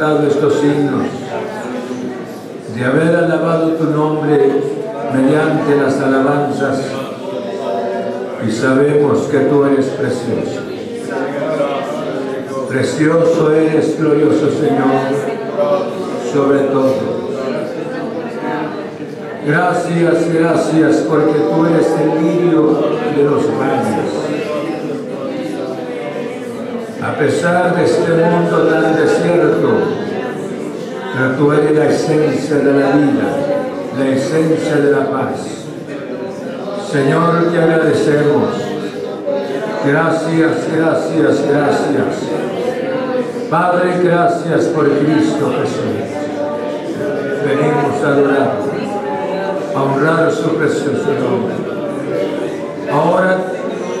estos himnos, de haber alabado tu nombre mediante las alabanzas, y sabemos que tú eres precioso. Precioso eres, glorioso Señor, sobre todo. Gracias, gracias, porque tú eres el lirio de los valles. A pesar de este mundo tan desierto, pero tú eres la esencia de la vida, la esencia de la paz. Señor, te agradecemos. Gracias, gracias, gracias. Padre, gracias por Cristo Jesús. Venimos a adorar, a honrar su precioso nombre. Ahora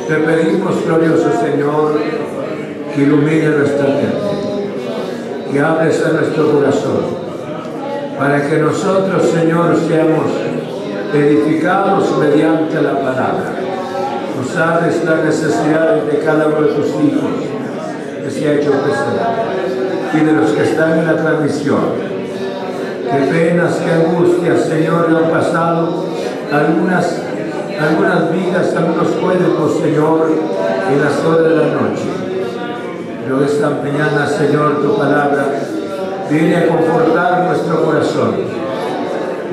te pedimos, glorioso Señor, que ilumine nuestra mente, que hables a nuestro corazón, para que nosotros, Señor, seamos edificados mediante la palabra. Tú sabes las necesidades de cada uno de tus hijos que se ha hecho presente y de los que están en la transmisión. Qué penas, qué angustias, Señor, han pasado algunas, algunas vidas, algunos cuerpos, Señor, en las horas de la noche. Pero esta mañana, Señor, tu palabra viene a confortar nuestro corazón.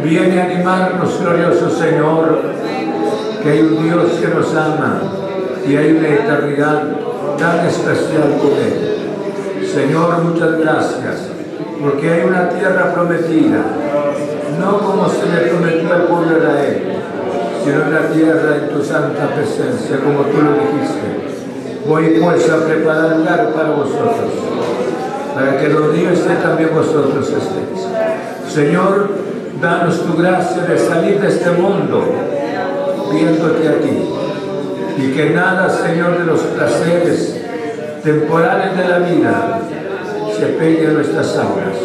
Viene a animarnos, glorioso Señor, que hay un Dios que nos ama y hay una eternidad tan especial con Él. Señor, muchas gracias, porque hay una tierra prometida, no como se le prometió al pueblo de Israel, sino una tierra en tu santa presencia, como tú lo dijiste. Voy pues a preparar lugar para vosotros, para que los días esté también vosotros estéis. Señor, danos tu gracia de salir de este mundo viéndote a ti. Y que nada, Señor, de los placeres temporales de la vida se pegue a nuestras almas,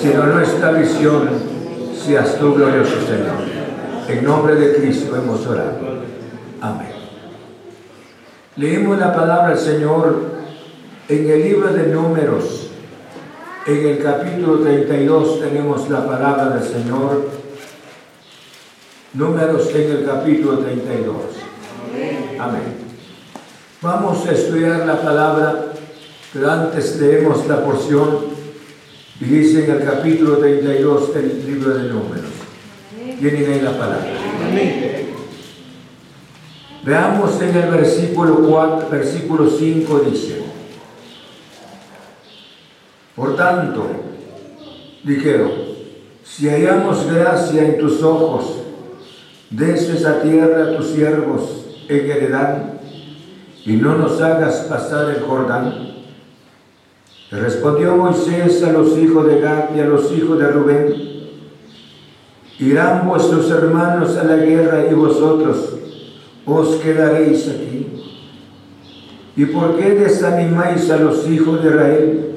sino nuestra visión seas tú, glorioso Señor. En nombre de Cristo hemos orado. Amén. Leímos la palabra del Señor en el libro de Números. En el capítulo 32 tenemos la palabra del Señor. Números en el capítulo 32. Amén. Vamos a estudiar la palabra, pero antes leemos la porción y dice en el capítulo 32 del libro de Números. Tienen ahí la palabra. Amén. Veamos en el versículo 4, versículo 5 dice, por tanto, dijeron, si hallamos gracia en tus ojos, des esa tierra a tus siervos en heredad, y no nos hagas pasar el Jordán. Respondió Moisés a los hijos de Gad y a los hijos de Rubén, irán vuestros hermanos a la guerra y vosotros os quedaréis aquí. ¿Y por qué desanimáis a los hijos de Israel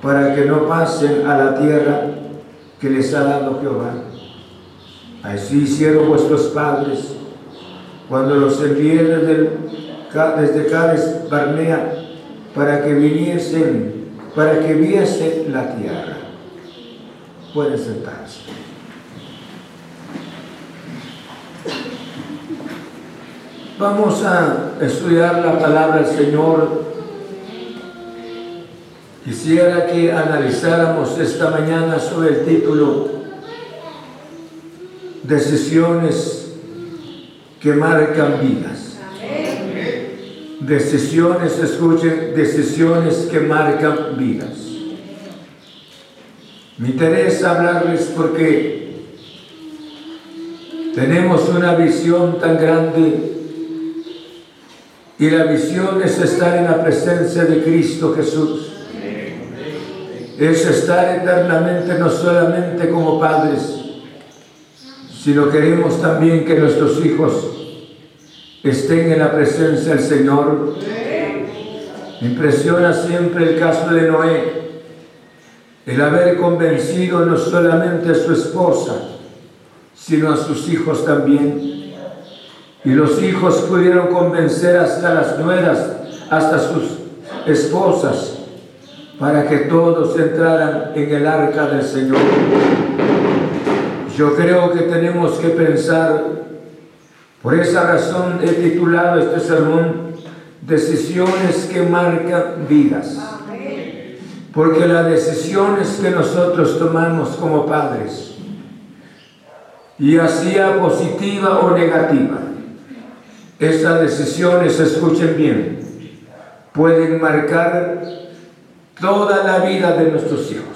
para que no pasen a la tierra que les ha dado Jehová? Así hicieron vuestros padres cuando los envié desde, Cades Barnea para que viniesen, para que viesen la tierra. Pueden sentarse. Vamos a estudiar la palabra del Señor. Quisiera que analizáramos esta mañana sobre el título Decisiones que marcan vidas. Decisiones, escuchen, decisiones que marcan vidas. Me interesa hablarles porque Tenemos una visión tan grande y la visión es estar en la presencia de Cristo Jesús. Es estar eternamente no solamente como padres, sino queremos también que nuestros hijos estén en la presencia del Señor. Me impresiona siempre el caso de Noé, el haber convencido no solamente a su esposa, sino a sus hijos también. Y los hijos pudieron convencer hasta las nueras, hasta sus esposas, para que todos entraran en el arca del Señor. Yo creo que tenemos que pensar, por esa razón he titulado este sermón, Decisiones que marcan vidas. Porque las decisiones que nosotros tomamos como padres, ya sea positiva o negativa, esas decisiones, escuchen bien, pueden marcar toda la vida de nuestros hijos.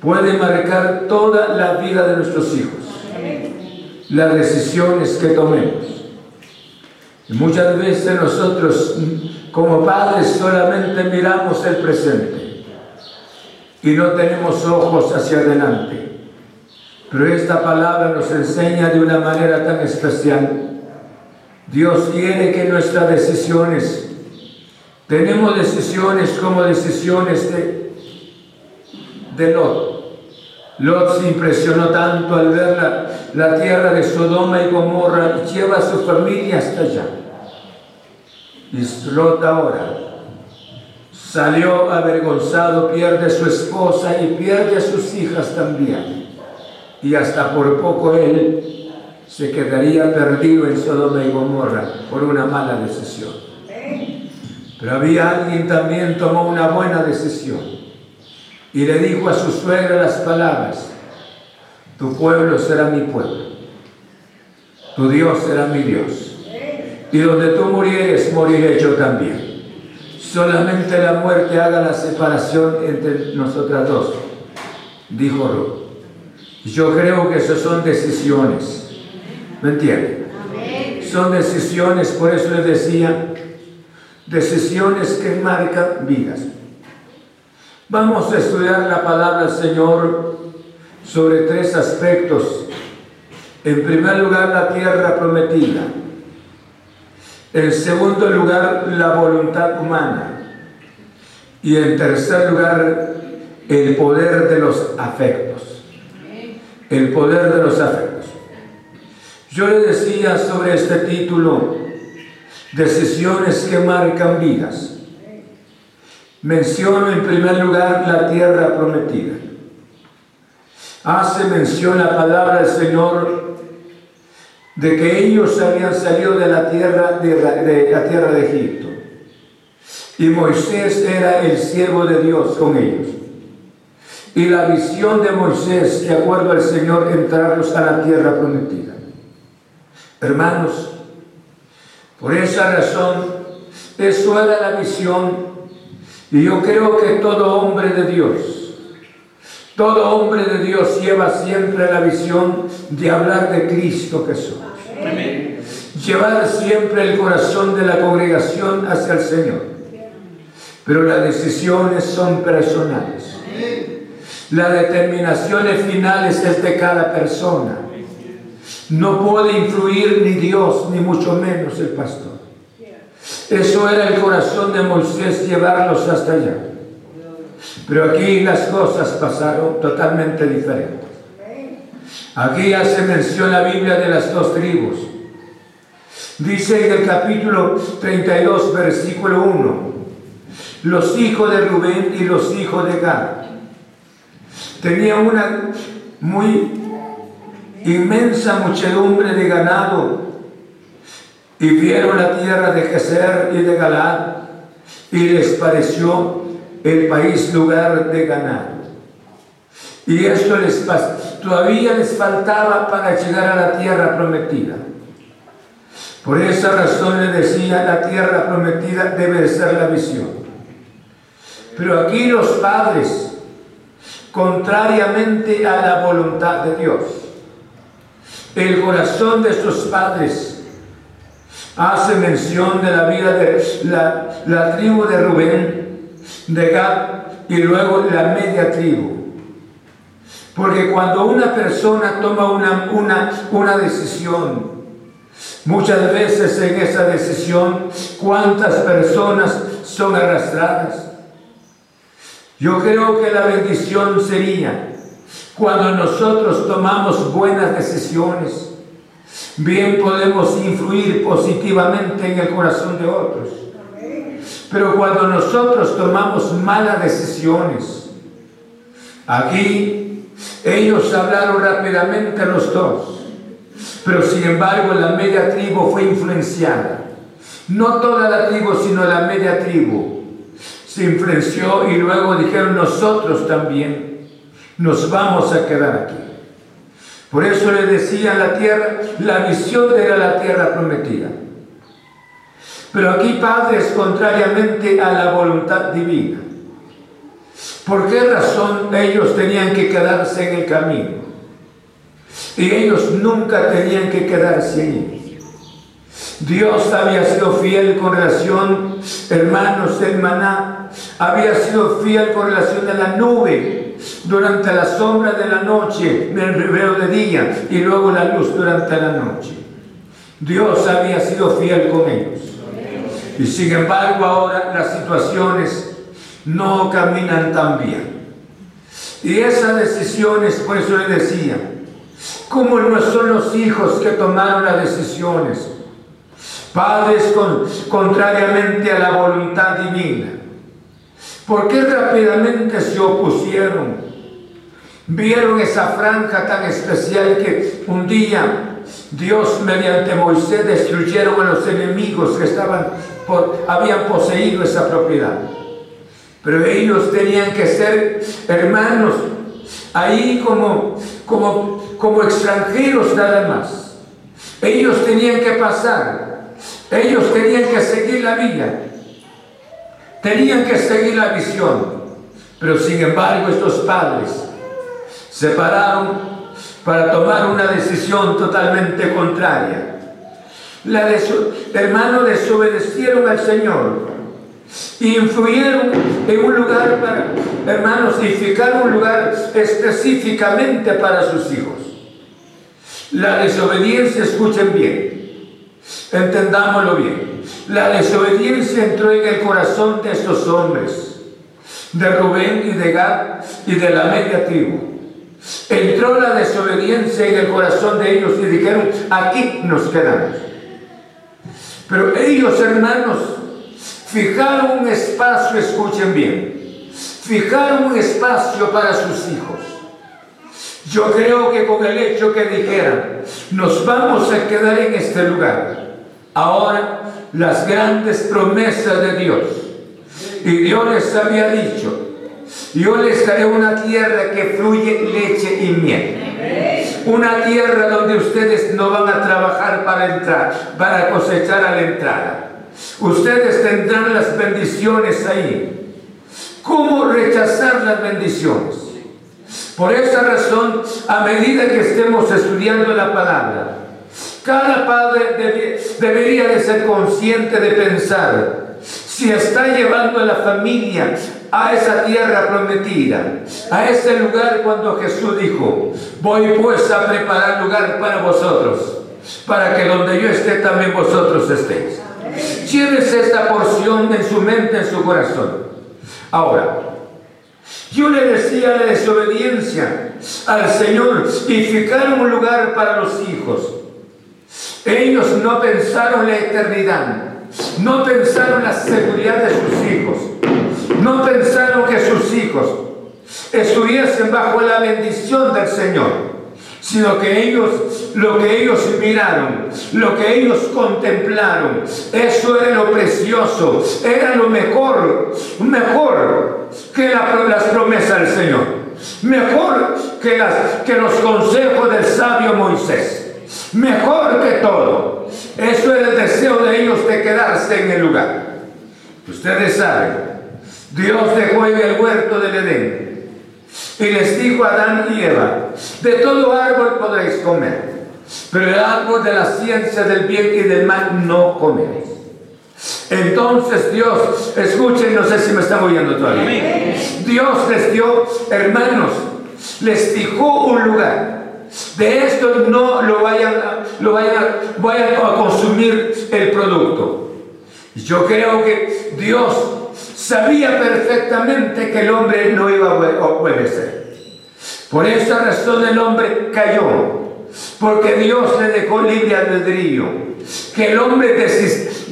Pueden marcar toda la vida de nuestros hijos. Las decisiones que tomemos. Y muchas veces nosotros como padres solamente miramos el presente y no tenemos ojos hacia adelante. Pero esta palabra nos enseña de una manera tan especial Dios quiere que nuestras decisiones, tenemos decisiones como decisiones de, de Lot. Lot se impresionó tanto al ver la, la tierra de Sodoma y Gomorra y lleva a su familia hasta allá. Y Lot ahora salió avergonzado, pierde su esposa y pierde a sus hijas también. Y hasta por poco él se quedaría perdido en Sodoma y Gomorra por una mala decisión. Pero había alguien también tomó una buena decisión y le dijo a su suegra las palabras, tu pueblo será mi pueblo, tu Dios será mi Dios, y donde tú murieres, moriré yo también. Solamente la muerte haga la separación entre nosotras dos, dijo Ruth. Yo creo que esas son decisiones ¿Me entienden? Son decisiones, por eso les decía, decisiones que marcan vidas. Vamos a estudiar la palabra del Señor sobre tres aspectos. En primer lugar, la tierra prometida. En segundo lugar, la voluntad humana. Y en tercer lugar, el poder de los afectos. El poder de los afectos. Yo le decía sobre este título, Decisiones que marcan vidas. Menciono en primer lugar la tierra prometida. Hace mención la palabra del Señor de que ellos habían salido de la tierra de, la tierra de Egipto. Y Moisés era el siervo de Dios con ellos. Y la visión de Moisés, de acuerdo al Señor, entrarlos a la tierra prometida. Hermanos, por esa razón, eso era la visión. Y yo creo que todo hombre de Dios, todo hombre de Dios lleva siempre la visión de hablar de Cristo Jesús. Llevar siempre el corazón de la congregación hacia el Señor. Pero las decisiones son personales. Las determinaciones finales es de cada persona. No puede influir ni Dios, ni mucho menos el pastor. Eso era el corazón de Moisés, llevarlos hasta allá. Pero aquí las cosas pasaron totalmente diferentes. Aquí hace mención la Biblia de las dos tribus. Dice en el capítulo 32, versículo 1, los hijos de Rubén y los hijos de Gad. Tenían una muy inmensa muchedumbre de ganado y vieron la tierra de Geser y de Galad y les pareció el país lugar de ganado. Y esto les todavía les faltaba para llegar a la tierra prometida. Por esa razón le decía, la tierra prometida debe ser la visión. Pero aquí los padres, contrariamente a la voluntad de Dios, el corazón de estos padres hace mención de la vida de la, tribu de Rubén, de Gad y luego la media tribu. Porque cuando una persona toma una, una, una decisión, muchas veces en esa decisión, ¿cuántas personas son arrastradas? Yo creo que la bendición sería cuando nosotros tomamos buenas decisiones, bien podemos influir positivamente en el corazón de otros. Pero cuando nosotros tomamos malas decisiones, aquí ellos hablaron rápidamente los dos, pero sin embargo la media tribu fue influenciada. No toda la tribu, sino la media tribu se influenció y luego dijeron nosotros también nos vamos a quedar aquí. Por eso le decía la tierra, la visión era la tierra prometida. Pero aquí, padres, contrariamente a la voluntad divina. ¿Por qué razón ellos tenían que quedarse en el camino? Y ellos nunca tenían que quedarse allí. Dios había sido fiel con relación, hermanos, hermana, había sido fiel con relación a la nube durante la sombra de la noche, el reveo de día y luego la luz durante la noche. Dios había sido fiel con ellos. Y sin embargo ahora las situaciones no caminan tan bien. Y esas decisiones, por eso le decía, como no son los hijos que tomaron las decisiones, padres contrariamente a la voluntad divina, ¿Por qué rápidamente se opusieron? Vieron esa franja tan especial que un día Dios mediante Moisés destruyeron a los enemigos que estaban habían poseído esa propiedad. Pero ellos tenían que ser hermanos ahí como, como, como extranjeros nada más. Ellos tenían que pasar, ellos tenían que seguir la vida. Tenían que seguir la visión, pero sin embargo estos padres se pararon para tomar una decisión totalmente contraria. La de desobedecieron al Señor y influyeron en un lugar para, hermanos, y un lugar específicamente para sus hijos. La desobediencia, escuchen bien, entendámoslo bien. La desobediencia entró en el corazón de estos hombres, de Rubén y de Gad y de la media tribu. Entró la desobediencia en el corazón de ellos y dijeron, aquí nos quedamos. Pero ellos, hermanos, fijaron un espacio, escuchen bien, fijaron un espacio para sus hijos. Yo creo que con el hecho que dijeran, nos vamos a quedar en este lugar, ahora las grandes promesas de Dios. Y Dios les había dicho, yo les daré una tierra que fluye leche y miel. Una tierra donde ustedes no van a trabajar para entrar, para cosechar a la entrada. Ustedes tendrán las bendiciones ahí. ¿Cómo rechazar las bendiciones? Por esa razón, a medida que estemos estudiando la palabra, cada padre debería de ser consciente de pensar si está llevando a la familia a esa tierra prometida, a ese lugar cuando Jesús dijo, voy pues a preparar lugar para vosotros, para que donde yo esté también vosotros estéis. Llévese esta porción en su mente, en su corazón. Ahora, yo le decía la desobediencia al Señor y fijar un lugar para los hijos. Ellos no pensaron la eternidad, no pensaron la seguridad de sus hijos, no pensaron que sus hijos estuviesen bajo la bendición del Señor, sino que ellos, lo que ellos miraron, lo que ellos contemplaron, eso era lo precioso, era lo mejor, mejor que las promesas del Señor, mejor que, los consejos del sabio Moisés mejor que todo. Eso era el deseo de ellos de quedarse en el lugar. Ustedes saben, Dios dejó en el huerto del Edén y les dijo a Adán y Eva, de todo árbol podréis comer, pero el árbol de la ciencia del bien y del mal no comeréis. Entonces Dios, escuchen, no sé si me están oyendo todavía. Dios les dio, hermanos, les fijó un lugar. De esto no lo vayan, lo vayan, vayan a consumir el producto. Yo creo que Dios sabía perfectamente que el hombre no iba a obedecer. Por esa razón el hombre cayó, porque Dios le dejó libre albedrío, que el hombre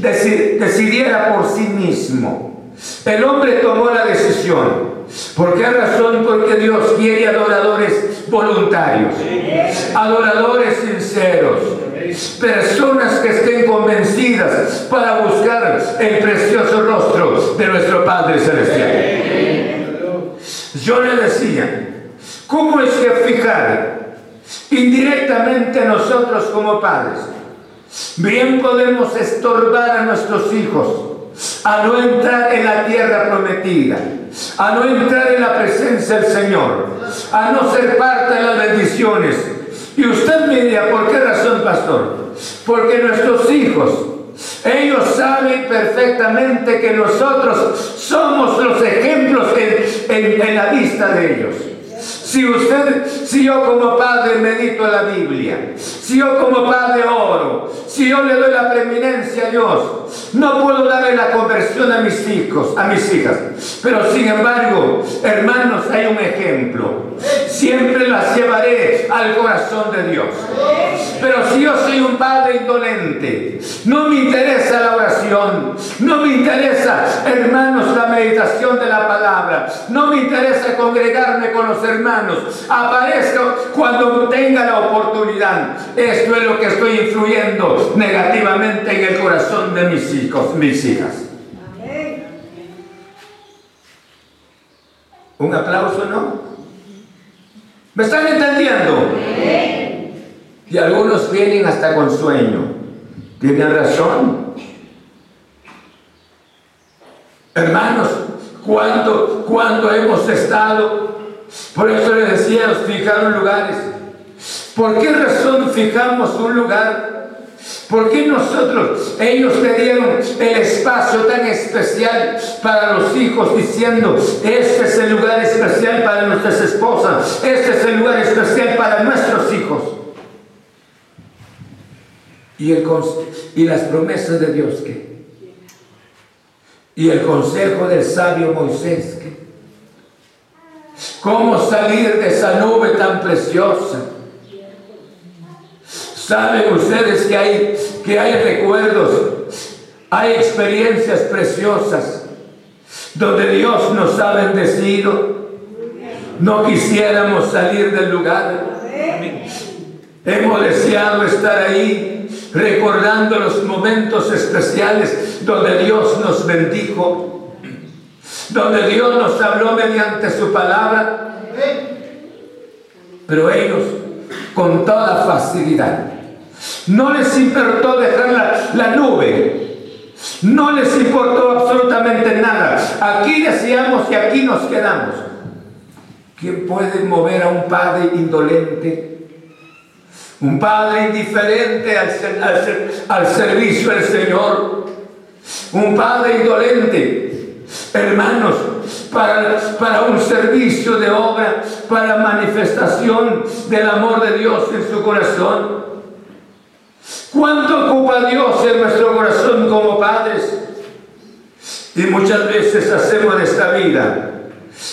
decidiera por sí mismo. El hombre tomó la decisión. ¿Por qué razón? Porque Dios quiere adoradores voluntarios, adoradores sinceros, personas que estén convencidas para buscar el precioso rostro de nuestro Padre Celestial. Yo le decía, ¿cómo es que fijar indirectamente nosotros como padres? Bien podemos estorbar a nuestros hijos a no entrar en la tierra prometida, a no entrar en la presencia del Señor, a no ser parte de las bendiciones. Y usted me dirá, ¿por qué razón, pastor? Porque nuestros hijos, ellos saben perfectamente que nosotros somos los ejemplos en, en la vista de ellos. Si usted, si yo como padre medito la Biblia, si yo como padre oro, si yo le doy la preeminencia a Dios, no puedo darle la conversión a mis hijos, a mis hijas. Pero sin embargo, hermanos, hay un ejemplo. Siempre las llevaré al corazón de Dios. Pero si yo soy un padre indolente, no me interesa la oración, no me interesa, hermanos, la meditación de la palabra, no me interesa congregarme con los hermanos, aparezco cuando tenga la oportunidad. Esto es lo que estoy influyendo negativamente en el corazón de mis hijos, mis hijas. Un aplauso, ¿no? ¿Me están entendiendo? Y algunos vienen hasta con sueño. Tienen razón. Hermanos, cuando, cuando hemos estado, por eso les decía, fijaron lugares. ¿Por qué razón fijamos un lugar? ¿Por qué nosotros, ellos te dieron el espacio tan especial para los hijos diciendo, este es el lugar especial para nuestras esposas, este es el lugar especial para nuestros hijos? Y, el, y las promesas de Dios que y el consejo del sabio Moisés que cómo salir de esa nube tan preciosa Saben ustedes que hay, que hay recuerdos, hay experiencias preciosas donde Dios nos ha bendecido. No quisiéramos salir del lugar. Hemos deseado estar ahí recordando los momentos especiales donde Dios nos bendijo, donde Dios nos habló mediante su palabra. Pero ellos, con toda facilidad, no les importó dejar la, nube. No les importó absolutamente nada. Aquí decíamos y aquí nos quedamos. ¿Quién puede mover a un padre indolente? Un padre indiferente al, al servicio del Señor. Un padre indolente. Hermanos, para, para un servicio de obra, para manifestación del amor de Dios en su corazón. ¿Cuánto ocupa Dios en nuestro corazón como padres? Y muchas veces hacemos de esta vida.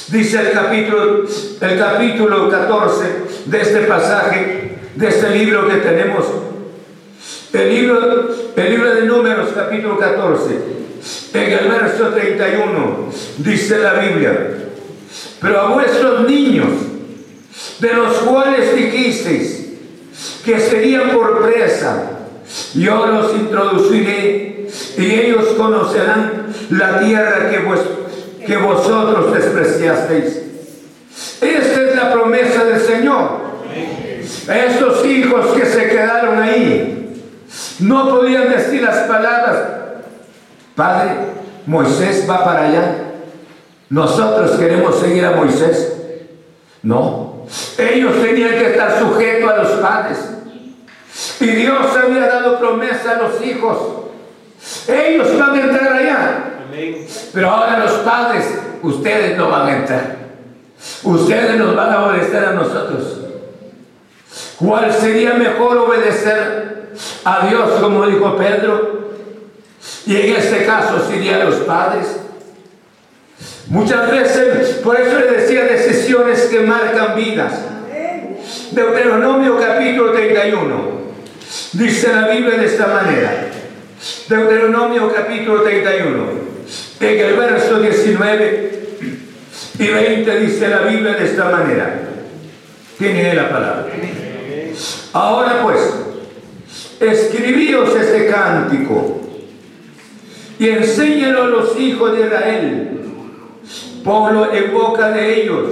Dice el capítulo, el capítulo 14 de este pasaje, de este libro que tenemos. El libro, el libro de Números, capítulo 14. En el verso 31 dice la Biblia, pero a vuestros niños, de los cuales dijisteis que serían por presa, yo los introduciré y ellos conocerán la tierra que, vosotros despreciasteis. Esta es la promesa del Señor. Estos hijos que se quedaron ahí no podían decir las palabras, Padre, Moisés va para allá. Nosotros queremos seguir a Moisés. No, ellos tenían que estar sujetos a los padres. Y Dios había dado promesa a los hijos. Ellos van a entrar allá. Pero ahora los padres, ustedes no van a entrar. Ustedes nos van a obedecer a nosotros. ¿Cuál sería mejor obedecer a Dios, como dijo Pedro? Y en este caso serían los padres. Muchas veces, por eso le decía decisiones que marcan vidas. Deuteronomio capítulo 31. Dice la Biblia de esta manera. Deuteronomio capítulo 31. En el verso 19 y 20 dice la Biblia de esta manera. Tiene la palabra. Ahora pues, escribíos este cántico y enséñalo a los hijos de Israel. Ponlo en boca de ellos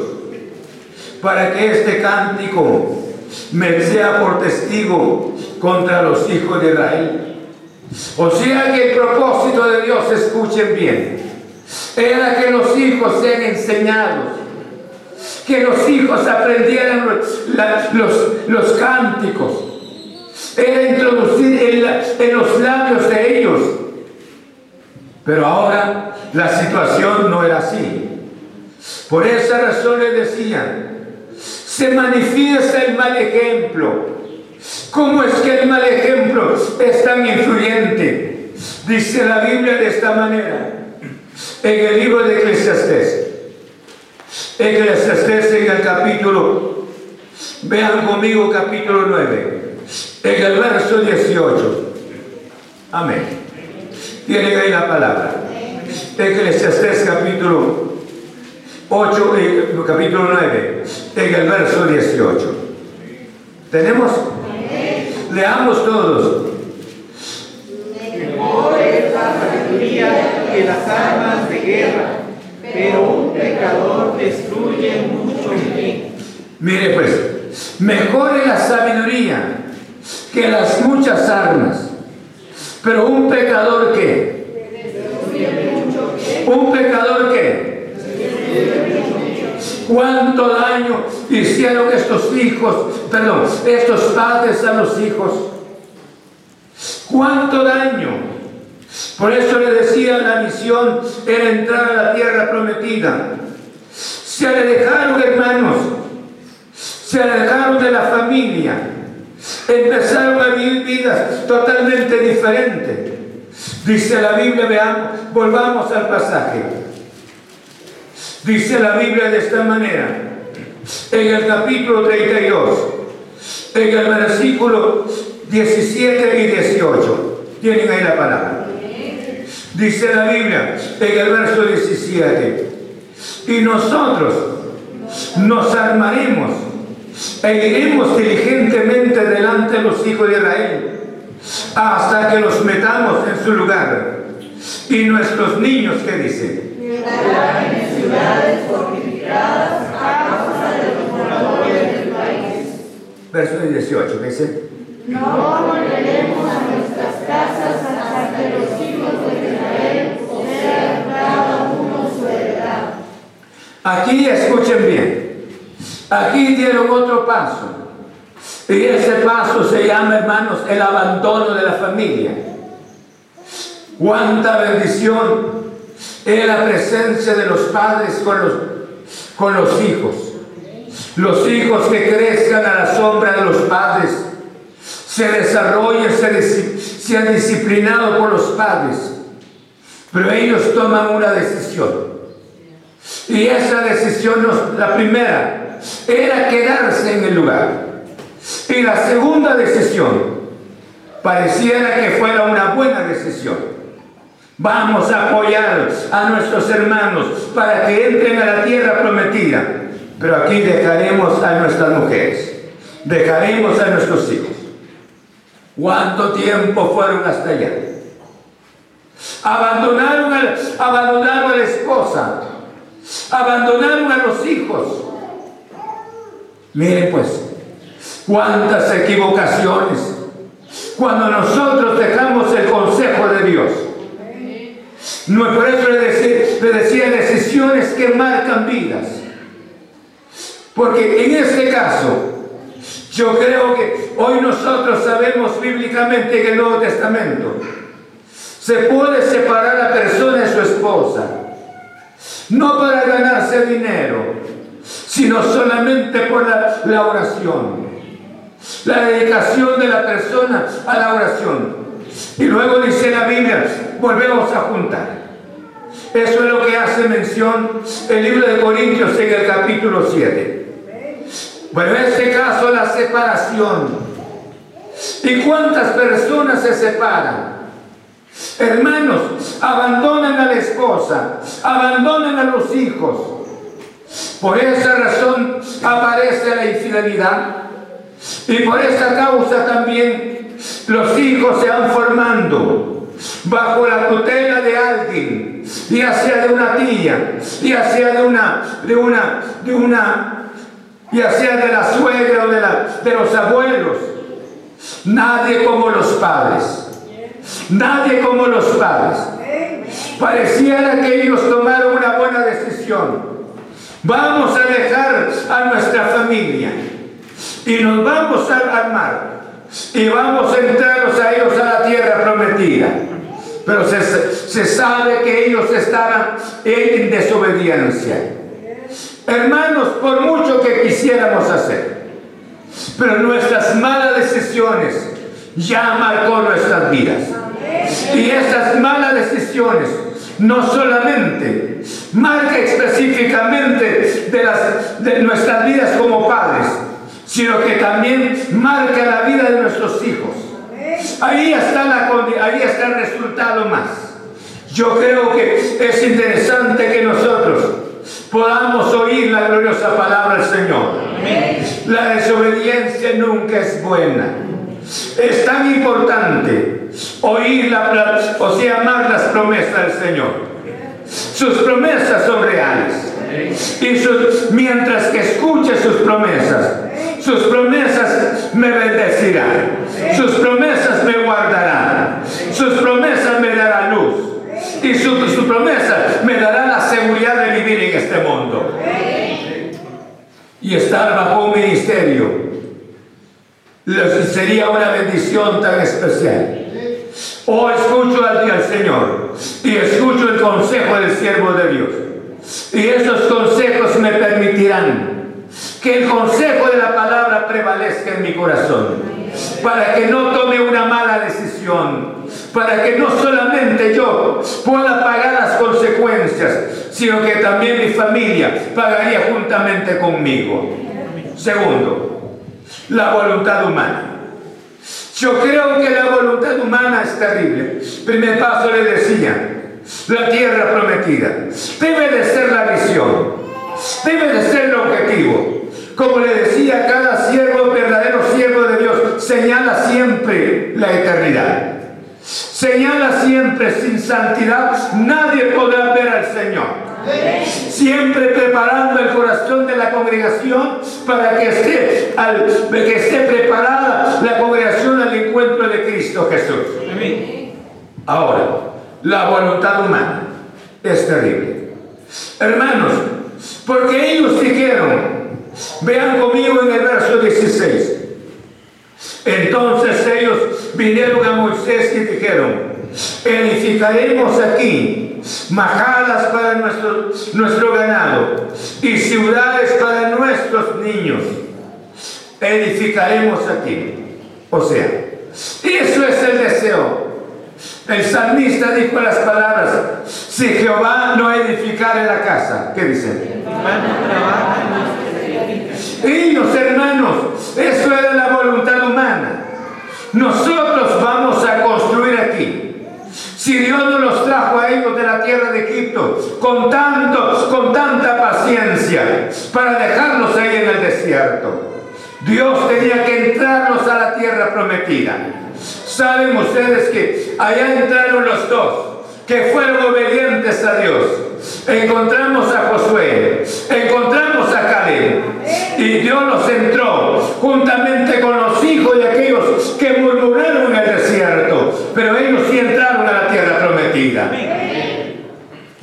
para que este cántico me sea por testigo contra los hijos de Israel. O sea que el propósito de Dios, escuchen bien, era que los hijos sean enseñados, que los hijos aprendieran los, los, cánticos, era introducir en, en los labios de ellos. Pero ahora la situación no era así. Por esa razón les decían, se manifiesta el mal ejemplo. ¿Cómo es que el mal ejemplo es tan influyente? Dice la Biblia de esta manera, en el libro de Eclesiastés. Eclesiastés en el capítulo, vean conmigo capítulo 9, en el verso 18. Amén. Tienen ahí la palabra. Eclesiastés capítulo 8, eh, capítulo 9, en el verso 18. ¿Tenemos? Leamos todos. Mejor es la sabiduría que las armas de guerra, pero un pecador destruye mucho bien. Mire pues, mejor es la sabiduría que las muchas armas, pero un pecador que un pecador que cuánto daño hicieron estos hijos, perdón, estos padres a los hijos. Cuánto daño. Por eso le decía la misión era entrar a la tierra prometida. Se alejaron hermanos, se alejaron de la familia, empezaron a vivir vidas totalmente diferentes. Dice la Biblia, veamos, volvamos al pasaje. Dice la Biblia de esta manera, en el capítulo 32, en el versículo 17 y 18. Tienen ahí la palabra. Dice la Biblia en el verso 17, y nosotros nos armaremos e iremos diligentemente delante de los hijos de Israel hasta que los metamos en su lugar. Y nuestros niños, ¿qué dice? en ciudades fortificadas a causa de los moradores del país. Verso 18, ¿qué dice? No volveremos a nuestras casas hasta que los hijos de Israel sean cada uno su heredad. Aquí escuchen bien. Aquí dieron otro paso. Y ese paso se llama, hermanos, el abandono de la familia. Cuánta bendición es la presencia de los padres con los, con los hijos. Los hijos que crezcan a la sombra de los padres, se desarrollen, se, sean disciplinados por los padres. Pero ellos toman una decisión. Y esa decisión, la primera, era quedarse en el lugar. Y la segunda decisión, pareciera que fuera una buena decisión. Vamos a apoyar a nuestros hermanos para que entren a la tierra prometida. Pero aquí dejaremos a nuestras mujeres, dejaremos a nuestros hijos. ¿Cuánto tiempo fueron hasta allá? Abandonaron, abandonaron a la esposa, abandonaron a los hijos. Miren pues, cuántas equivocaciones cuando nosotros dejamos el consejo de Dios. No, por eso le decía, decisiones que marcan vidas. Porque en este caso, Yo creo que hoy nosotros sabemos bíblicamente que el Nuevo Testamento se puede separar a persona de su esposa, no para ganarse dinero, sino solamente por la, oración, la dedicación de la persona a la oración. Y luego dice la Biblia, volvemos a juntar. Eso es lo que hace mención el libro de Corintios en el capítulo 7. Bueno, en este caso la separación. ¿Y cuántas personas se separan? Hermanos, abandonan a la esposa, abandonan a los hijos. Por esa razón aparece la infidelidad. Y por esa causa también los hijos se van formando bajo la tutela de alguien, ya sea de una tía, ya sea de una, de una, de una ya sea de la suegra o de, la, de los abuelos. Nadie como los padres. Nadie como los padres. Pareciera que ellos tomaron una buena decisión. Vamos a dejar a nuestra familia y nos vamos a armar y vamos a entrarnos a ellos a la tierra prometida. Pero se, se sabe que ellos estaban en desobediencia. Hermanos, por mucho que quisiéramos hacer, pero nuestras malas decisiones ya marcó nuestras vidas. Y esas malas decisiones no solamente marca específicamente de, las, de nuestras vidas como padres, sino que también marca la vida de nuestros hijos. Ahí está, la, ahí está el resultado más. Yo creo que es interesante que nosotros podamos oír la gloriosa palabra del Señor. La desobediencia nunca es buena. Es tan importante oír la, o sea, amar las promesas del Señor. Sus promesas son reales. Y mientras que escuche sus promesas, sus promesas me bendecirán. Sus promesas me guardarán. Sus promesas me darán luz y su, promesa me dará la seguridad de vivir en este mundo. Y estar bajo un ministerio sería una bendición tan especial. O escucho al Señor y escucho el consejo del siervo de Dios. Y esos consejos me permitirán que el consejo de la palabra prevalezca en mi corazón para que no tome una mala decisión, para que no solamente yo pueda pagar las consecuencias, sino que también mi familia pagaría juntamente conmigo. Segundo, la voluntad humana. Yo creo que la voluntad humana es terrible. Primer paso le decía, la tierra prometida. Debe de ser la visión, debe de ser el objetivo. Como le decía, cada siervo, verdadero siervo de Dios, señala siempre la eternidad. Señala siempre sin santidad, nadie podrá ver al Señor. Siempre preparando el corazón de la congregación para que esté, preparada la congregación al encuentro de Cristo Jesús. Ahora, la voluntad humana es terrible. Hermanos, porque ellos dijeron, Vean conmigo en el verso 16. Entonces ellos vinieron a Moisés y dijeron, edificaremos aquí majadas para nuestro, nuestro ganado y ciudades para nuestros niños. Edificaremos aquí. O sea, eso es el deseo. El salmista dijo las palabras, si Jehová no edificare la casa, ¿qué dice? Ellos, hermanos, eso era la voluntad humana. Nosotros vamos a construir aquí. Si Dios tierra de Egipto con tantos, con tanta paciencia para dejarlos ahí en el desierto, Dios tenía que entrarlos a la tierra prometida. Saben ustedes que allá entraron los dos que fueron obedientes a Dios. Encontramos a Josué, encontramos a Caleb y Dios los entró juntamente con los hijos de aquellos que murmuraron en el desierto, pero ellos sí entraron a la tierra prometida.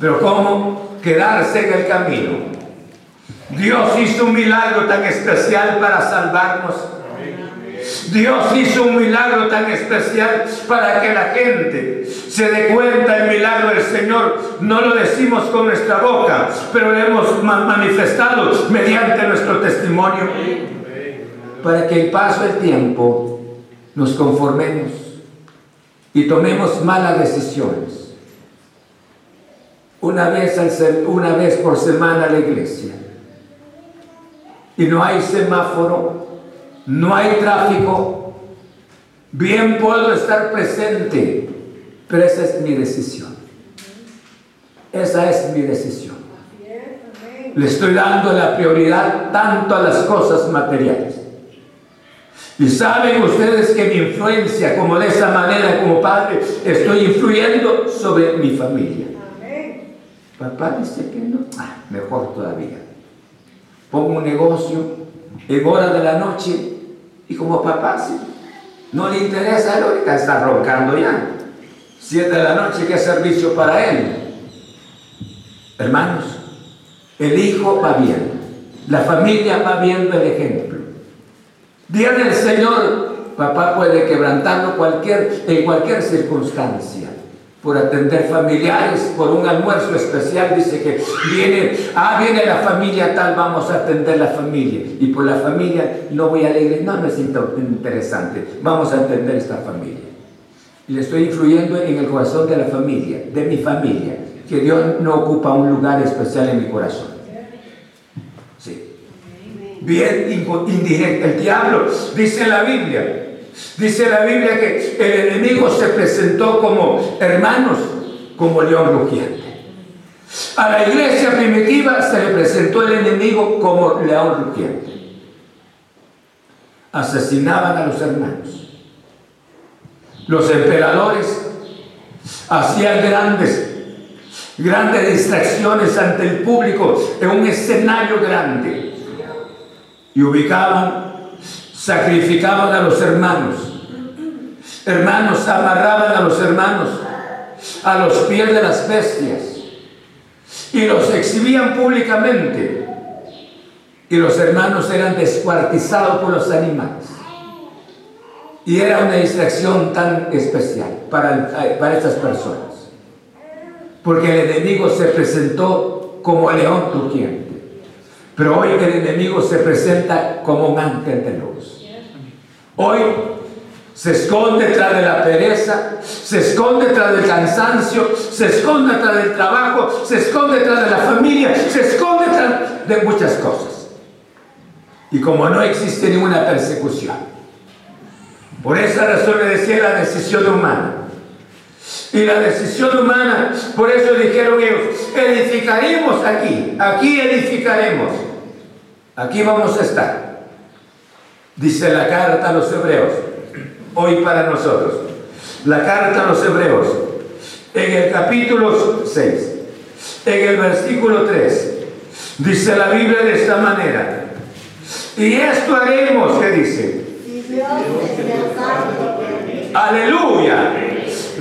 Pero ¿cómo quedarse en el camino? Dios hizo un milagro tan especial para salvarnos Dios hizo un milagro tan especial para que la gente se dé cuenta del milagro del Señor. No lo decimos con nuestra boca, pero lo hemos manifestado mediante nuestro testimonio. Para que el paso del tiempo nos conformemos y tomemos malas decisiones. Una vez, una vez por semana a la iglesia. Y no hay semáforo, no hay tráfico. Bien puedo estar presente, pero esa es mi decisión. Esa es mi decisión. Le estoy dando la prioridad tanto a las cosas materiales. Y saben ustedes que mi influencia, como de esa manera como padre, estoy influyendo sobre mi familia. Papá dice que no, ah, mejor todavía. Pongo un negocio en hora de la noche y como papá sí, no le interesa, ahorita está roncando ya. Siete de la noche, ¿qué servicio para él? Hermanos, el hijo va bien, la familia va viendo el ejemplo. Viene el Señor, papá puede quebrantarlo en cualquier circunstancia por atender familiares, por un almuerzo especial, dice que viene, ah, viene la familia tal, vamos a atender la familia. Y por la familia no voy a iglesia, no, no es interesante, vamos a atender esta familia. Y le estoy influyendo en el corazón de la familia, de mi familia, que Dios no ocupa un lugar especial en mi corazón. Sí. Bien indirecto. El diablo, dice la Biblia, Dice la Biblia que el enemigo se presentó como hermanos, como león rugiente. A la iglesia primitiva se le presentó el enemigo como león rugiente. Asesinaban a los hermanos. Los emperadores hacían grandes, grandes distracciones ante el público en un escenario grande y ubicaban sacrificaban a los hermanos. Hermanos amarraban a los hermanos a los pies de las bestias y los exhibían públicamente. Y los hermanos eran descuartizados por los animales. Y era una distracción tan especial para, para estas personas. Porque el enemigo se presentó como león rugiente. Pero hoy el enemigo se presenta como un ángel de luz. Hoy se esconde detrás de la pereza, se esconde detrás del cansancio, se esconde detrás del trabajo, se esconde detrás de la familia, se esconde detrás de muchas cosas. Y como no existe ninguna persecución, por esa razón le decía la decisión humana. Y la decisión humana, por eso dijeron ellos, edificaremos aquí, aquí edificaremos, aquí vamos a estar. Dice la carta a los hebreos, hoy para nosotros, la carta a los hebreos, en el capítulo 6, en el versículo 3, dice la Biblia de esta manera, y esto haremos, ¿qué dice? Aleluya.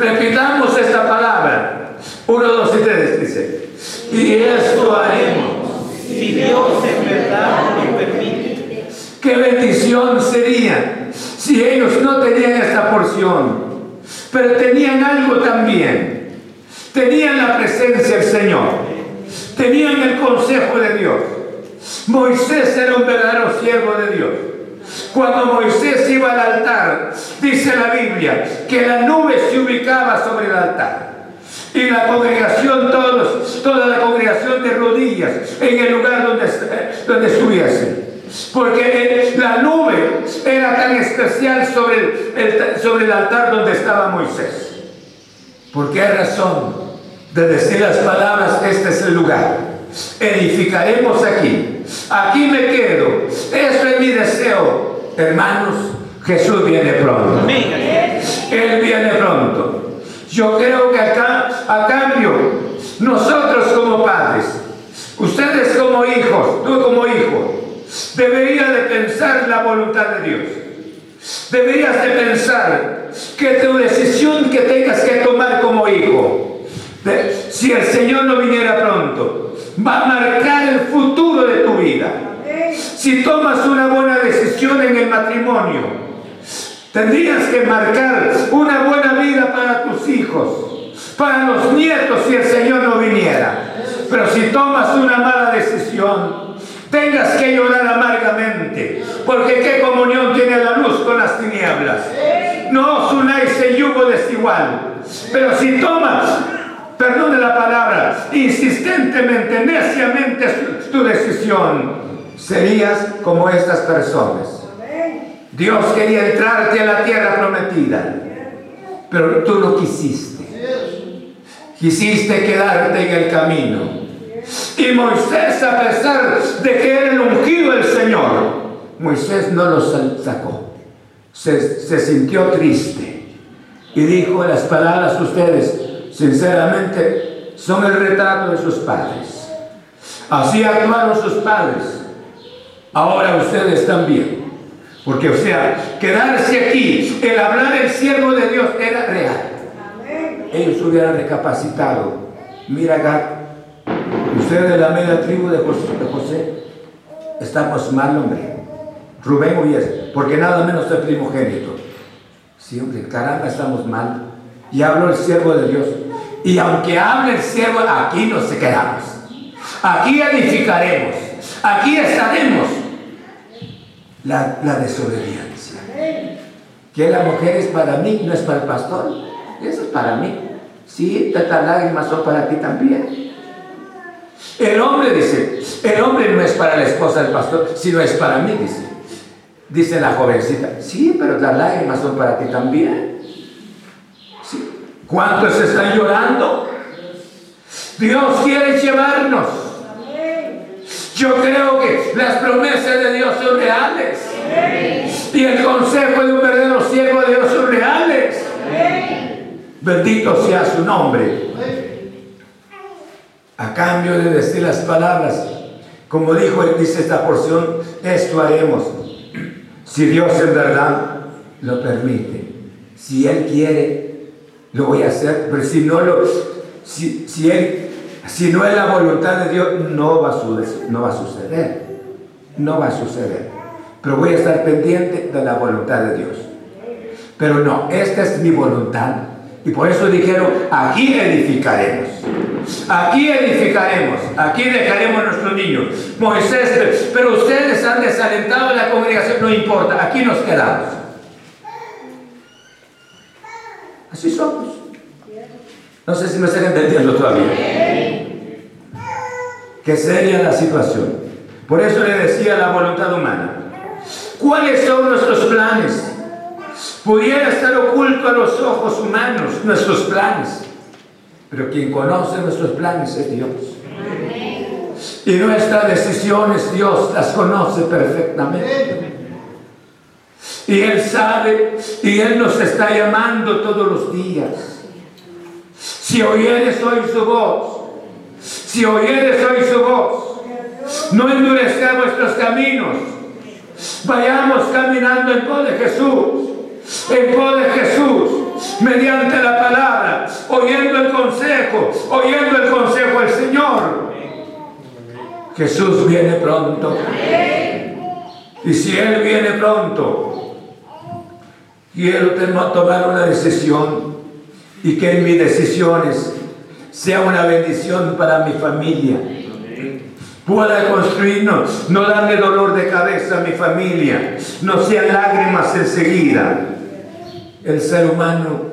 Repitamos esta palabra. Uno, dos y tres dice. Y esto haremos. Si Dios en verdad lo permite. Qué bendición sería si ellos no tenían esta porción, pero tenían algo también. Tenían la presencia del Señor. Tenían el consejo de Dios. Moisés era un verdadero siervo de Dios. Cuando Moisés iba al altar, dice la Biblia, que la nube se ubicaba sobre el altar. Y la congregación, todos, toda la congregación de rodillas en el lugar donde, donde estuviese. Porque la nube era tan especial sobre el, sobre el altar donde estaba Moisés. ¿Por qué razón de decir las palabras, este es el lugar? Edificaremos aquí. Aquí me quedo. Eso es mi deseo hermanos, Jesús viene pronto. Él viene pronto. Yo creo que acá, a cambio, nosotros como padres, ustedes como hijos, tú como hijo, deberías de pensar la voluntad de Dios. Deberías de pensar que tu decisión que tengas que tomar como hijo, si el Señor no viniera pronto, va a marcar el futuro de tu vida si tomas una buena decisión en el matrimonio, Tendrías que marcar una buena vida para tus hijos, para los nietos si el Señor no viniera. Pero si tomas una mala decisión, tengas que llorar amargamente, porque qué comunión tiene la luz con las tinieblas. No os unáis en yugo desigual. Pero si tomas, perdone la palabra, insistentemente, neciamente tu decisión, serías como estas personas. Dios quería entrarte a la tierra prometida, pero tú no quisiste. Quisiste quedarte en el camino. Y Moisés, a pesar de que era el ungido del Señor, Moisés no lo sacó. Se, se sintió triste y dijo las palabras ustedes, sinceramente, son el retrato de sus padres. Así actuaron sus padres. Ahora ustedes también. Porque, o sea, quedarse aquí, el hablar el siervo de Dios era real. Ellos hubieran recapacitado. Mira, acá, ustedes de la media tribu de José, estamos mal, hombre. Rubén Uyes, porque nada menos el primogénito. Sí, hombre, caramba, estamos mal. Y habló el siervo de Dios. Y aunque hable el siervo, aquí nos quedamos. Aquí edificaremos. Aquí estaremos la, desobediencia. Que la mujer es para mí, no es para el pastor. Eso es para mí. Sí, estas lágrimas son para ti también. El hombre dice, el hombre no es para la esposa del pastor, sino es para mí, dice. Dice la jovencita, sí, pero las lágrimas son para ti también. ¿Cuántos están llorando? Dios quiere llevarnos yo creo que las promesas de Dios son reales. Y el consejo de un verdadero siervo de Dios son reales. Bendito sea su nombre. A cambio de decir las palabras, como dijo, dice esta porción, esto haremos. Si Dios en verdad lo permite. Si Él quiere, lo voy a hacer. Pero si no lo, si, si Él si no es la voluntad de Dios, no va, a no va a suceder. No va a suceder. Pero voy a estar pendiente de la voluntad de Dios. Pero no, esta es mi voluntad. Y por eso dijeron, aquí edificaremos. Aquí edificaremos. Aquí dejaremos nuestros niños. Moisés, pero ustedes han desalentado la congregación, no importa, aquí nos quedamos. Así somos. No sé si me están entendiendo todavía. Qué seria la situación. Por eso le decía la voluntad humana. ¿Cuáles son nuestros planes? Pudiera estar oculto a los ojos humanos nuestros planes. Pero quien conoce nuestros planes es Dios. Y nuestras decisiones Dios las conoce perfectamente. Y Él sabe y Él nos está llamando todos los días. Si oyeres hoy su voz, si oyeres hoy su voz, no endurezca vuestros caminos. Vayamos caminando en pos de Jesús, en pos de Jesús, mediante la palabra, oyendo el consejo, oyendo el consejo del Señor. Jesús viene pronto. Y si Él viene pronto, quiero tomar una decisión y que en mis decisiones sea una bendición para mi familia. Pueda construirnos, no darle dolor de cabeza a mi familia, no sean lágrimas enseguida. El ser humano,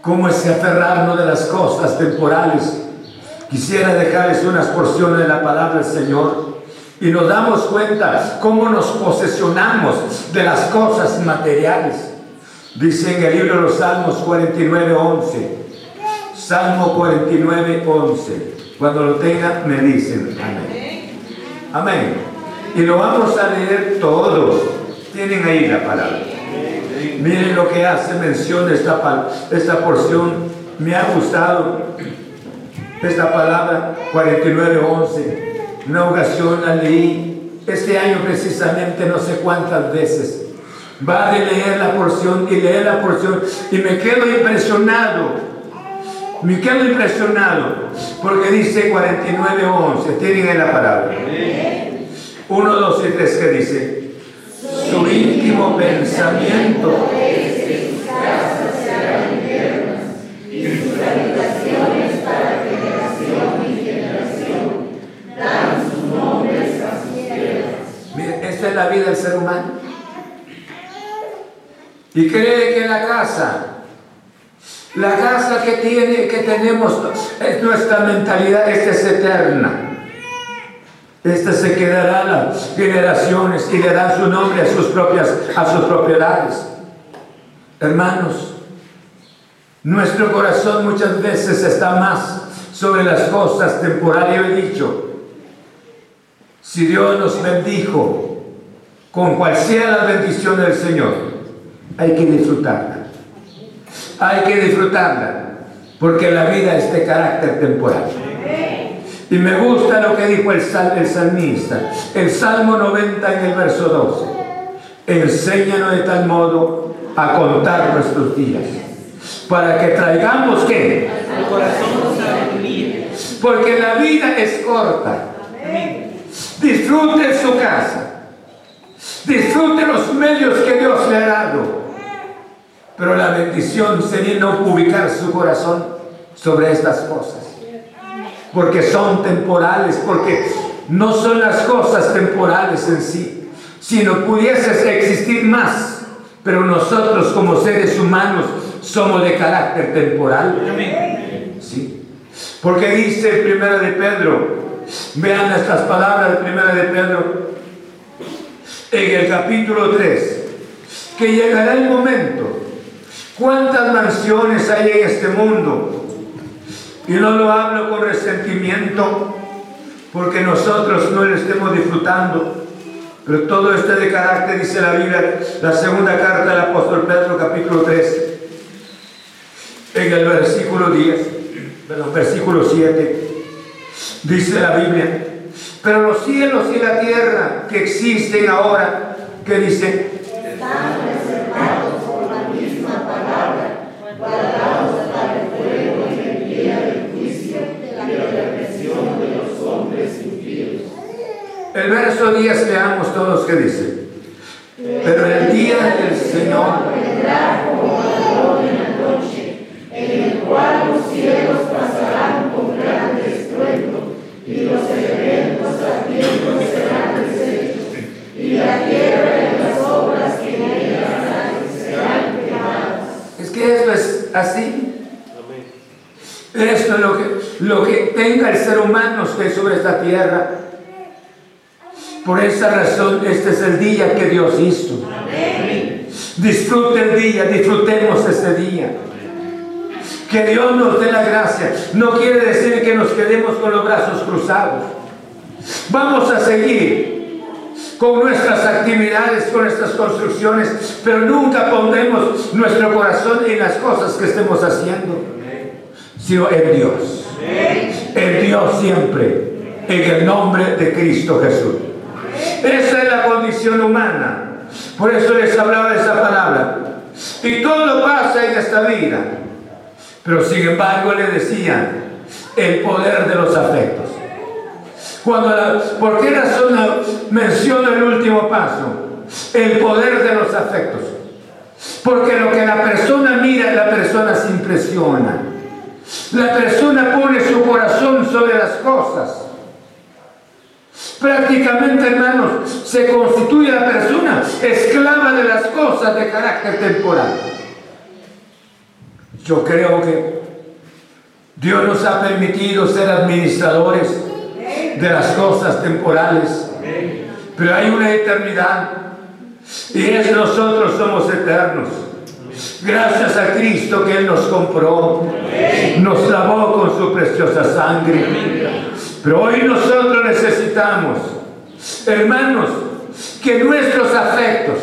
como es aferrarnos de las cosas temporales. Quisiera dejarles unas porciones de la palabra del Señor y nos damos cuenta cómo nos posesionamos de las cosas materiales. Dice en el libro de los Salmos 49, 11. Salmo 49, 11. Cuando lo tenga, me dicen amén. Amén. Y lo vamos a leer todos. Tienen ahí la palabra. Miren lo que hace mención esta, esta porción. Me ha gustado esta palabra 49, 11. Una ocasión la leí este año precisamente no sé cuántas veces. Va de leer la porción y leer la porción y me quedo impresionado me quedo impresionado porque dice 49.11. Tienen en la palabra. 1, 2 y 3 que dice. su íntimo pensamiento. a. Mire, esta es la vida del ser humano. Y cree que la casa, la casa que tiene, que tenemos, es nuestra mentalidad, esta es eterna. Esta se quedará las generaciones y le dan su nombre a sus propias, a sus propiedades. Hermanos, nuestro corazón muchas veces está más sobre las cosas temporales. He dicho, si Dios nos bendijo con cual sea la bendición del Señor, hay que disfrutarla. Hay que disfrutarla, porque la vida es de carácter temporal. Y me gusta lo que dijo el, sal, el salmista, el Salmo 90 en el verso 12. Enséñanos de tal modo a contar nuestros días, para que traigamos qué? Al corazón. Porque la vida es corta. Disfrute su casa. Disfrute los medios que Dios le ha dado. Pero la bendición sería no ubicar su corazón sobre estas cosas. Porque son temporales, porque no son las cosas temporales en sí, sino pudieses existir más. Pero nosotros como seres humanos somos de carácter temporal. Sí. Porque dice primero de Pedro, vean estas palabras del primero de Pedro, en el capítulo 3, que llegará el momento. ¿Cuántas mansiones hay en este mundo? Y no lo hablo con resentimiento, porque nosotros no lo estemos disfrutando. Pero todo esto de carácter, dice la Biblia, la segunda carta del apóstol Pedro, capítulo 3, en el versículo 10, perdón, versículo 7, dice la Biblia, pero los cielos y la tierra que existen ahora, que dice, Están reservados por la misma palabra, guardados para el fuego en el día del juicio y la represión de los hombres impíos. el verso 10 leamos todos que dice, pero el día del Señor vendrá como ladrón en la noche, en el cual los cielos pasarán con gran estruendo, y los elementos ardientes serán deshechos, y la tierra y las obras que en ella están serán quemadas. Es que esto es así. Esto es lo que, lo que tenga el ser humano usted sobre esta tierra. Por esa razón, este es el día que Dios hizo. Disfrute el día, disfrutemos ese día. Que Dios nos dé la gracia. No quiere decir que nos quedemos con los brazos cruzados. Vamos a seguir con nuestras actividades, con nuestras construcciones, pero nunca pondremos nuestro corazón en las cosas que estemos haciendo, sino en Dios. En Dios siempre, en el nombre de Cristo Jesús. Esa es la condición humana. Por eso les hablaba de esa palabra. Y todo pasa en esta vida. Pero sin embargo le decían el poder de los afectos. Cuando la- ¿Por qué razón menciono el último paso? El poder de los afectos. Porque lo que la persona mira, la persona se impresiona. La persona pone su corazón sobre las cosas. Prácticamente, hermanos, se constituye la persona esclava de las cosas de carácter temporal. Yo creo que Dios nos ha permitido ser administradores de las cosas temporales, pero hay una eternidad y es nosotros somos eternos. Gracias a Cristo que Él nos compró, nos lavó con su preciosa sangre. Pero hoy nosotros necesitamos, hermanos, que nuestros afectos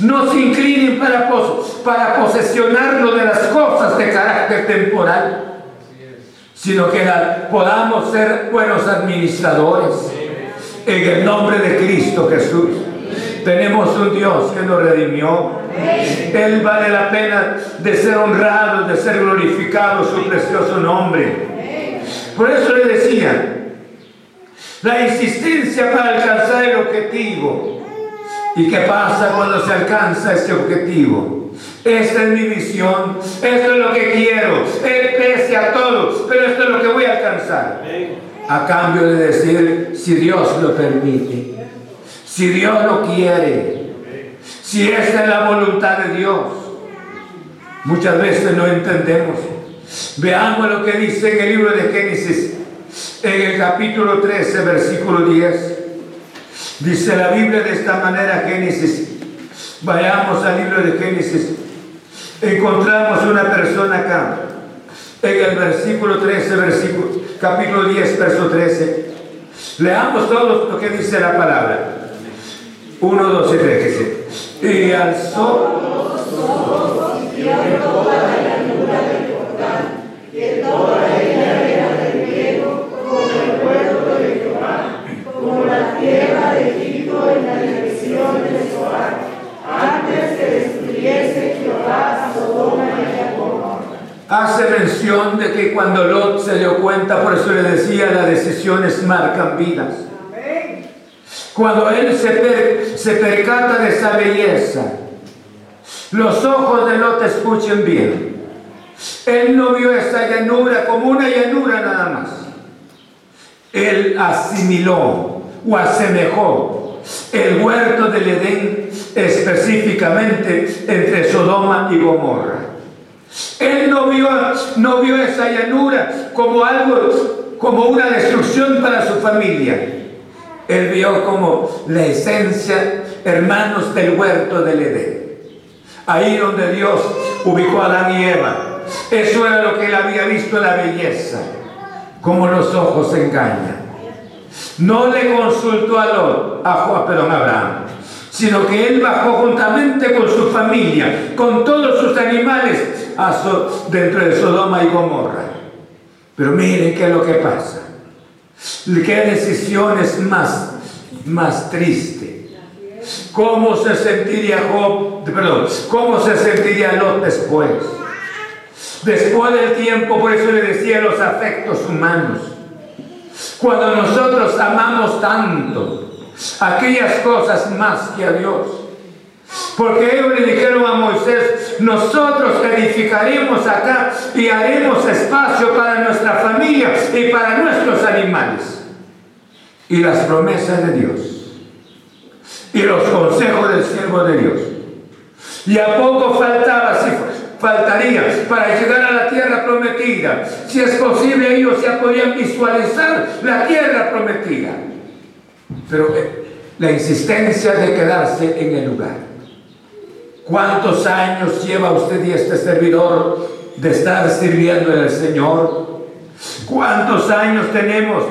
no se inclinen para, pos- para posesionarnos de las cosas de carácter temporal, sino que podamos ser buenos administradores en el nombre de Cristo Jesús. Tenemos un Dios que nos redimió. Él vale la pena de ser honrado, de ser glorificado su precioso nombre. Por eso le decía, la insistencia para alcanzar el objetivo ¿Y qué pasa cuando se alcanza ese objetivo? Esta es mi visión, esto es lo que quiero, es pese a todo, pero esto es lo que voy a alcanzar. A cambio de decir, si Dios lo permite, si Dios lo quiere, si esta es la voluntad de Dios. Muchas veces no entendemos. Veamos lo que dice en el libro de Génesis, en el capítulo 13, versículo 10. Dice la Biblia de esta manera, Génesis. Vayamos al libro de Génesis. Encontramos una persona acá, en el versículo 13, versículo, capítulo 10, verso 13. Leamos todo lo que dice la palabra. 1, 2 y 3. Y alzó como Hace mención de que cuando Lot se dio cuenta, por eso le decía, las decisiones marcan vidas. Cuando él se, per- se percata de esa belleza, los ojos de Lot escuchen bien. Él no vio esa llanura como una llanura nada más. Él asimiló o asemejó el huerto del Edén específicamente entre Sodoma y Gomorra. Él no vio, no vio esa llanura como algo, como una destrucción para su familia. Él vio como la esencia, hermanos, del huerto del Edén. Ahí donde Dios ubicó a Adán y Eva. Eso era lo que él había visto, la belleza. Como los ojos engañan. No le consultó a Lot, a Juan, perdón, a Abraham, sino que él bajó juntamente con su familia, con todos sus animales, a dentro de Sodoma y Gomorra. Pero miren qué es lo que pasa. Qué decisiones más, más triste. ¿Cómo se sentiría Job, perdón, cómo se sentiría Lot después? Después del tiempo, por eso le decía los afectos humanos. Cuando nosotros amamos tanto aquellas cosas más que a Dios. Porque ellos le dijeron a Moisés, nosotros edificaremos acá y haremos espacio para nuestra familia y para nuestros animales. Y las promesas de Dios. Y los consejos del siervo de Dios. Y a poco faltaba, si faltaría para llegar a la tierra prometida. Si es posible, ellos ya podían visualizar la tierra prometida. Pero eh, la insistencia de quedarse en el lugar. ¿Cuántos años lleva usted y este servidor de estar sirviendo al Señor? ¿Cuántos años tenemos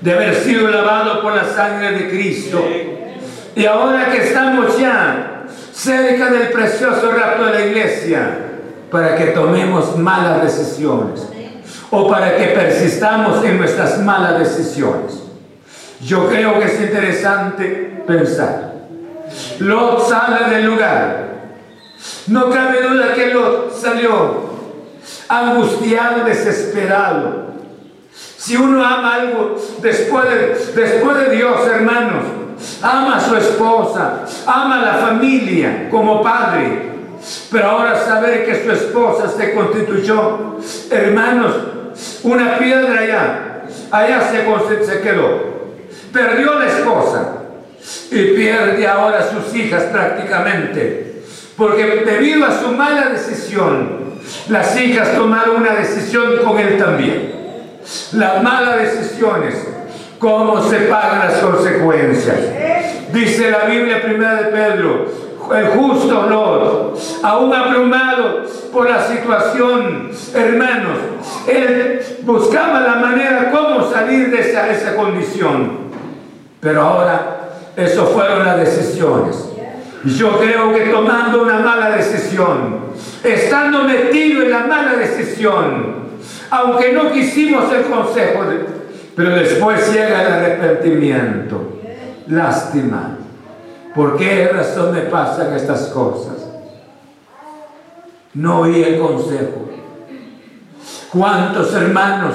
de haber sido lavados por la sangre de Cristo? Y ahora que estamos ya cerca del precioso rapto de la iglesia, para que tomemos malas decisiones o para que persistamos en nuestras malas decisiones. Yo creo que es interesante pensar. Lot sale del lugar. No cabe duda que Lot salió angustiado, desesperado. Si uno ama algo después de, Dios, hermanos, ama a su esposa, ama a la familia como padre, pero ahora saber que su esposa se constituyó, hermanos, una piedra allá, allá se, se quedó, perdió la esposa y pierde ahora sus hijas prácticamente, porque debido a su mala decisión, las hijas tomaron una decisión con él también. Las malas decisiones, cómo se pagan las consecuencias. Dice la Biblia primera de Pedro, el justo Lot, aún abrumado por la situación, hermanos, él buscaba la manera cómo salir de esa, esa condición. Pero ahora, eso fueron las decisiones. Yo creo que tomando una mala decisión, estando metido en la mala decisión, aunque no quisimos el consejo, pero después llega el arrepentimiento. Lástima. ¿Por qué razón me pasan estas cosas? No oí el consejo. ¿Cuántos hermanos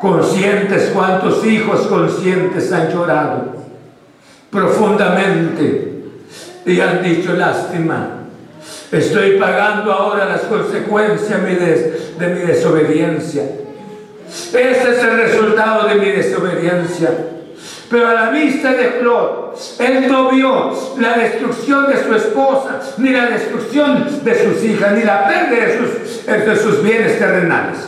conscientes, cuántos hijos conscientes han llorado? Profundamente y han dicho lástima. Estoy pagando ahora las consecuencias de mi, des- de mi desobediencia. Este es el resultado de mi desobediencia. Pero a la vista de Lot, él no vio la destrucción de su esposa, ni la destrucción de sus hijas, ni la pérdida de sus, de sus bienes terrenales.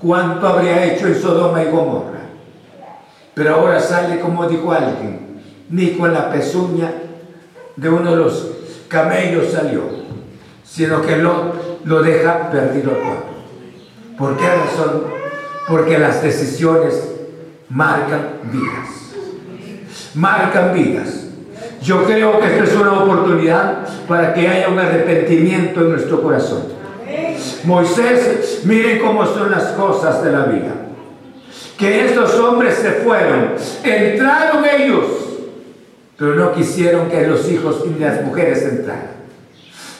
¿Cuánto habría hecho en Sodoma y Gomorra? Pero ahora sale, como dijo alguien, ni con la pezuña de uno de los camellos salió, sino que lo, lo deja perdido todo. ¿Por qué razón? Porque las decisiones marcan vidas. Marcan vidas. Yo creo que esto es una oportunidad para que haya un arrepentimiento en nuestro corazón. Moisés, miren cómo son las cosas de la vida. Que estos hombres se fueron, entraron ellos, pero no quisieron que los hijos y las mujeres entraran.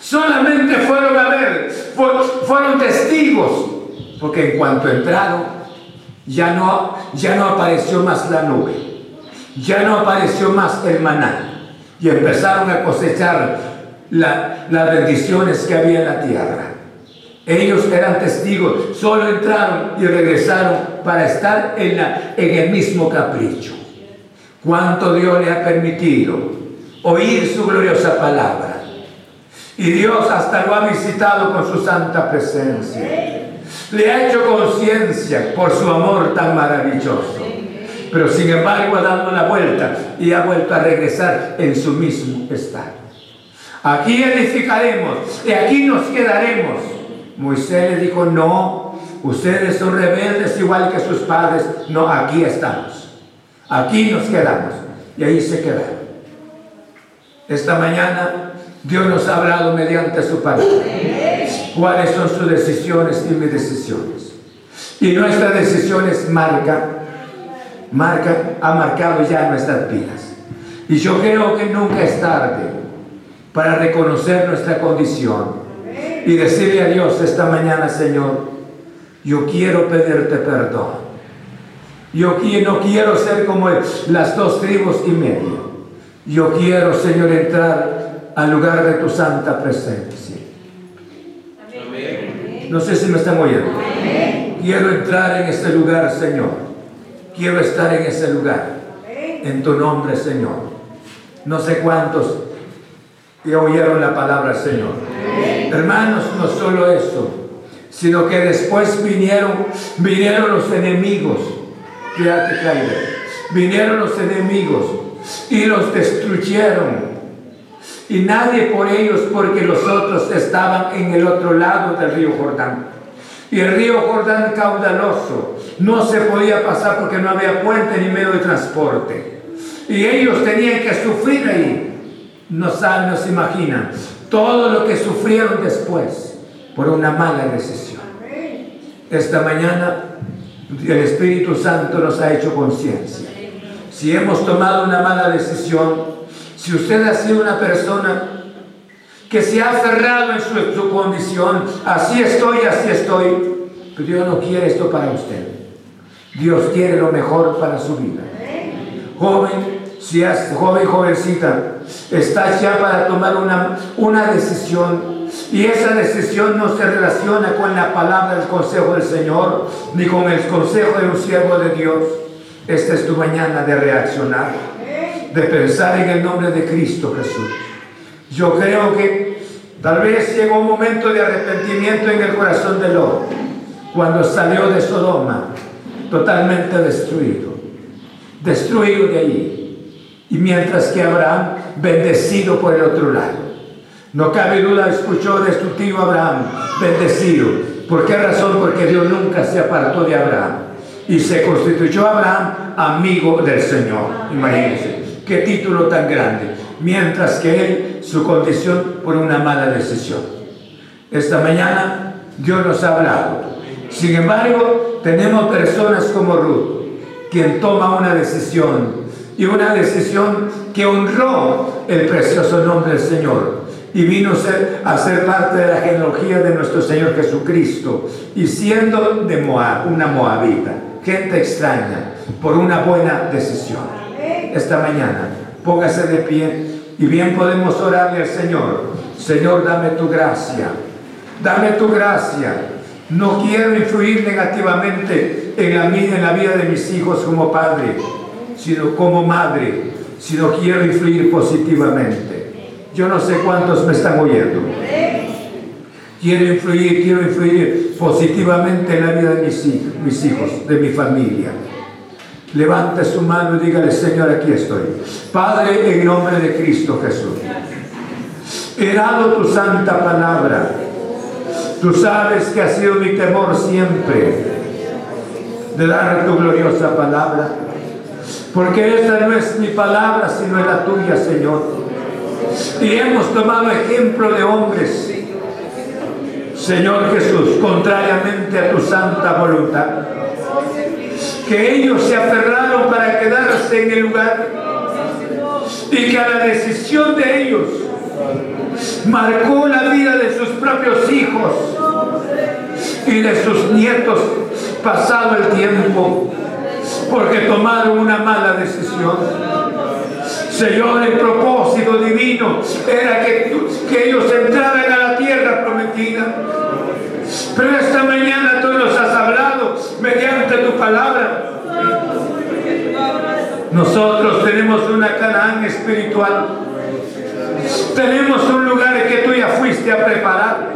Solamente fueron a ver, fu- fueron testigos, porque en cuanto entraron, ya no, ya no apareció más la nube, ya no apareció más el maná, y empezaron a cosechar la- las bendiciones que había en la tierra. Ellos eran testigos, solo entraron y regresaron para estar en, en el mismo capricho. Cuánto Dios le ha permitido oír su gloriosa palabra. Y Dios hasta lo ha visitado con su santa presencia. Le ha hecho conciencia por su amor tan maravilloso. Pero sin embargo ha dado la vuelta y ha vuelto a regresar en su mismo estado. Aquí edificaremos y aquí nos quedaremos. Moisés le dijo, no, ustedes son rebeldes igual que sus padres. No, aquí estamos. Aquí nos quedamos. Y ahí se quedaron. Esta mañana Dios nos ha hablado mediante su palabra. ¿Cuáles son sus decisiones y mis decisiones? Y nuestras decisiones marcan, marcan, ha marcado ya nuestras vidas. Y yo creo que nunca es tarde para reconocer nuestra condición y decirle a Dios esta mañana, Señor, yo quiero pedirte perdón. Yo no quiero ser como las dos tribus y medio. Yo quiero, Señor, entrar al lugar de tu santa presencia. No sé si me están oyendo. Quiero entrar en ese lugar, Señor. Quiero estar en ese lugar. En tu nombre, Señor. No sé cuántos ya oyeron la palabra, Señor. Hermanos, no solo eso, sino que después vinieron, vinieron los enemigos. Fíjate, Jaime. Vinieron los enemigos y los destruyeron. Y nadie por ellos, porque los otros estaban en el otro lado del río Jordán. Y el río Jordán caudaloso no se podía pasar porque no había puente ni medio de transporte. Y ellos tenían que sufrir ahí. No saben, no se imaginan todo lo que sufrieron después por una mala decisión. Esta mañana el Espíritu Santo nos ha hecho conciencia. Si hemos tomado una mala decisión, si usted ha sido una persona que se ha aferrado en su, su condición, así estoy, así estoy, pero Dios no quiere esto para usted. Dios quiere lo mejor para su vida. Joven, si es joven, jovencita, estás ya para tomar una, una decisión y esa decisión no se relaciona con la palabra del consejo del Señor ni con el consejo de un siervo de Dios. Esta es tu mañana de reaccionar, de pensar en el nombre de Cristo Jesús. Yo creo que tal vez llegó un momento de arrepentimiento en el corazón de Lot, cuando salió de Sodoma, totalmente destruido, destruido de allí. Y mientras que Abraham, bendecido por el otro lado. No cabe duda, escuchó de su tío Abraham, bendecido. ¿Por qué razón? Porque Dios nunca se apartó de Abraham. Y se constituyó Abraham amigo del Señor. Imagínense, qué título tan grande. Mientras que él, su condición por una mala decisión. Esta mañana Dios nos ha hablado. Sin embargo, tenemos personas como Ruth, quien toma una decisión y una decisión que honró el precioso nombre del Señor y vino a ser, parte de la genealogía de nuestro Señor Jesucristo y siendo de Moab, una moabita, gente extraña, por una buena decisión. esta mañana. Póngase de pie y bien podemos orarle al Señor. Señor, dame tu gracia. Dame tu gracia. No quiero influir negativamente en la, en la vida de mis hijos como padre, sino como madre, sino quiero influir positivamente. Yo no sé cuántos me están oyendo. Quiero influir, quiero influir positivamente en la vida de mis hijos, de mi familia. Levante su mano y dígale, Señor, aquí estoy. Padre, en nombre de Cristo Jesús. He dado tu santa palabra. Tú sabes que ha sido mi temor siempre de dar tu gloriosa palabra. Porque esta no es mi palabra, sino es la tuya, Señor. Y hemos tomado ejemplo de hombres, Señor Jesús, contrariamente a tu santa voluntad que ellos se aferraron para quedarse en el lugar y que a la decisión de ellos marcó la vida de sus propios hijos y de sus nietos pasado el tiempo porque tomaron una mala decisión. Señor, el propósito divino era que, ellos entraran a la tierra prometida pero esta mañana tú nos has hablado mediante tu palabra. Nosotros tenemos una Canaán espiritual. Tenemos un lugar que tú ya fuiste a preparar.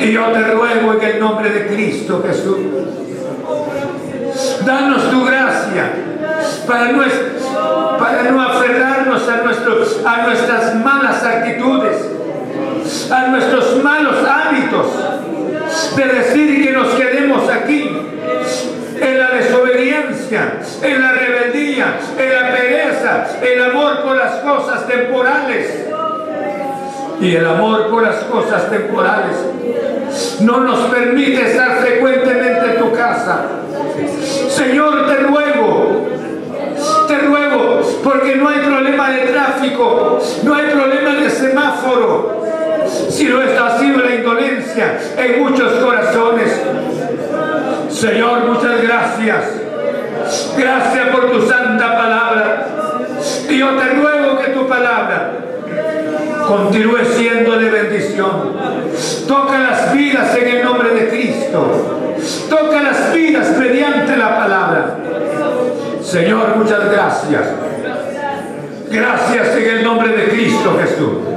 Y yo te ruego en el nombre de Cristo Jesús. Danos tu gracia para no, para no aferrarnos a, nuestros, a nuestras malas actitudes, a nuestros malos hábitos de decir que nos quedemos aquí en la desobediencia, en la rebeldía, en la pereza, el amor por las cosas temporales. Y el amor por las cosas temporales no nos permite estar frecuentemente en tu casa. Señor, te ruego, te ruego, porque no hay problema de tráfico, no hay problema de semáforo, sino sido la indolencia en muchos corazones. Señor, muchas gracias. Gracias por tu santa palabra. Y yo te ruego que tu palabra continúe siendo de bendición. Toca las vidas en el nombre de Cristo. Toca las vidas mediante la palabra. Señor, muchas gracias. Gracias en el nombre de Cristo Jesús.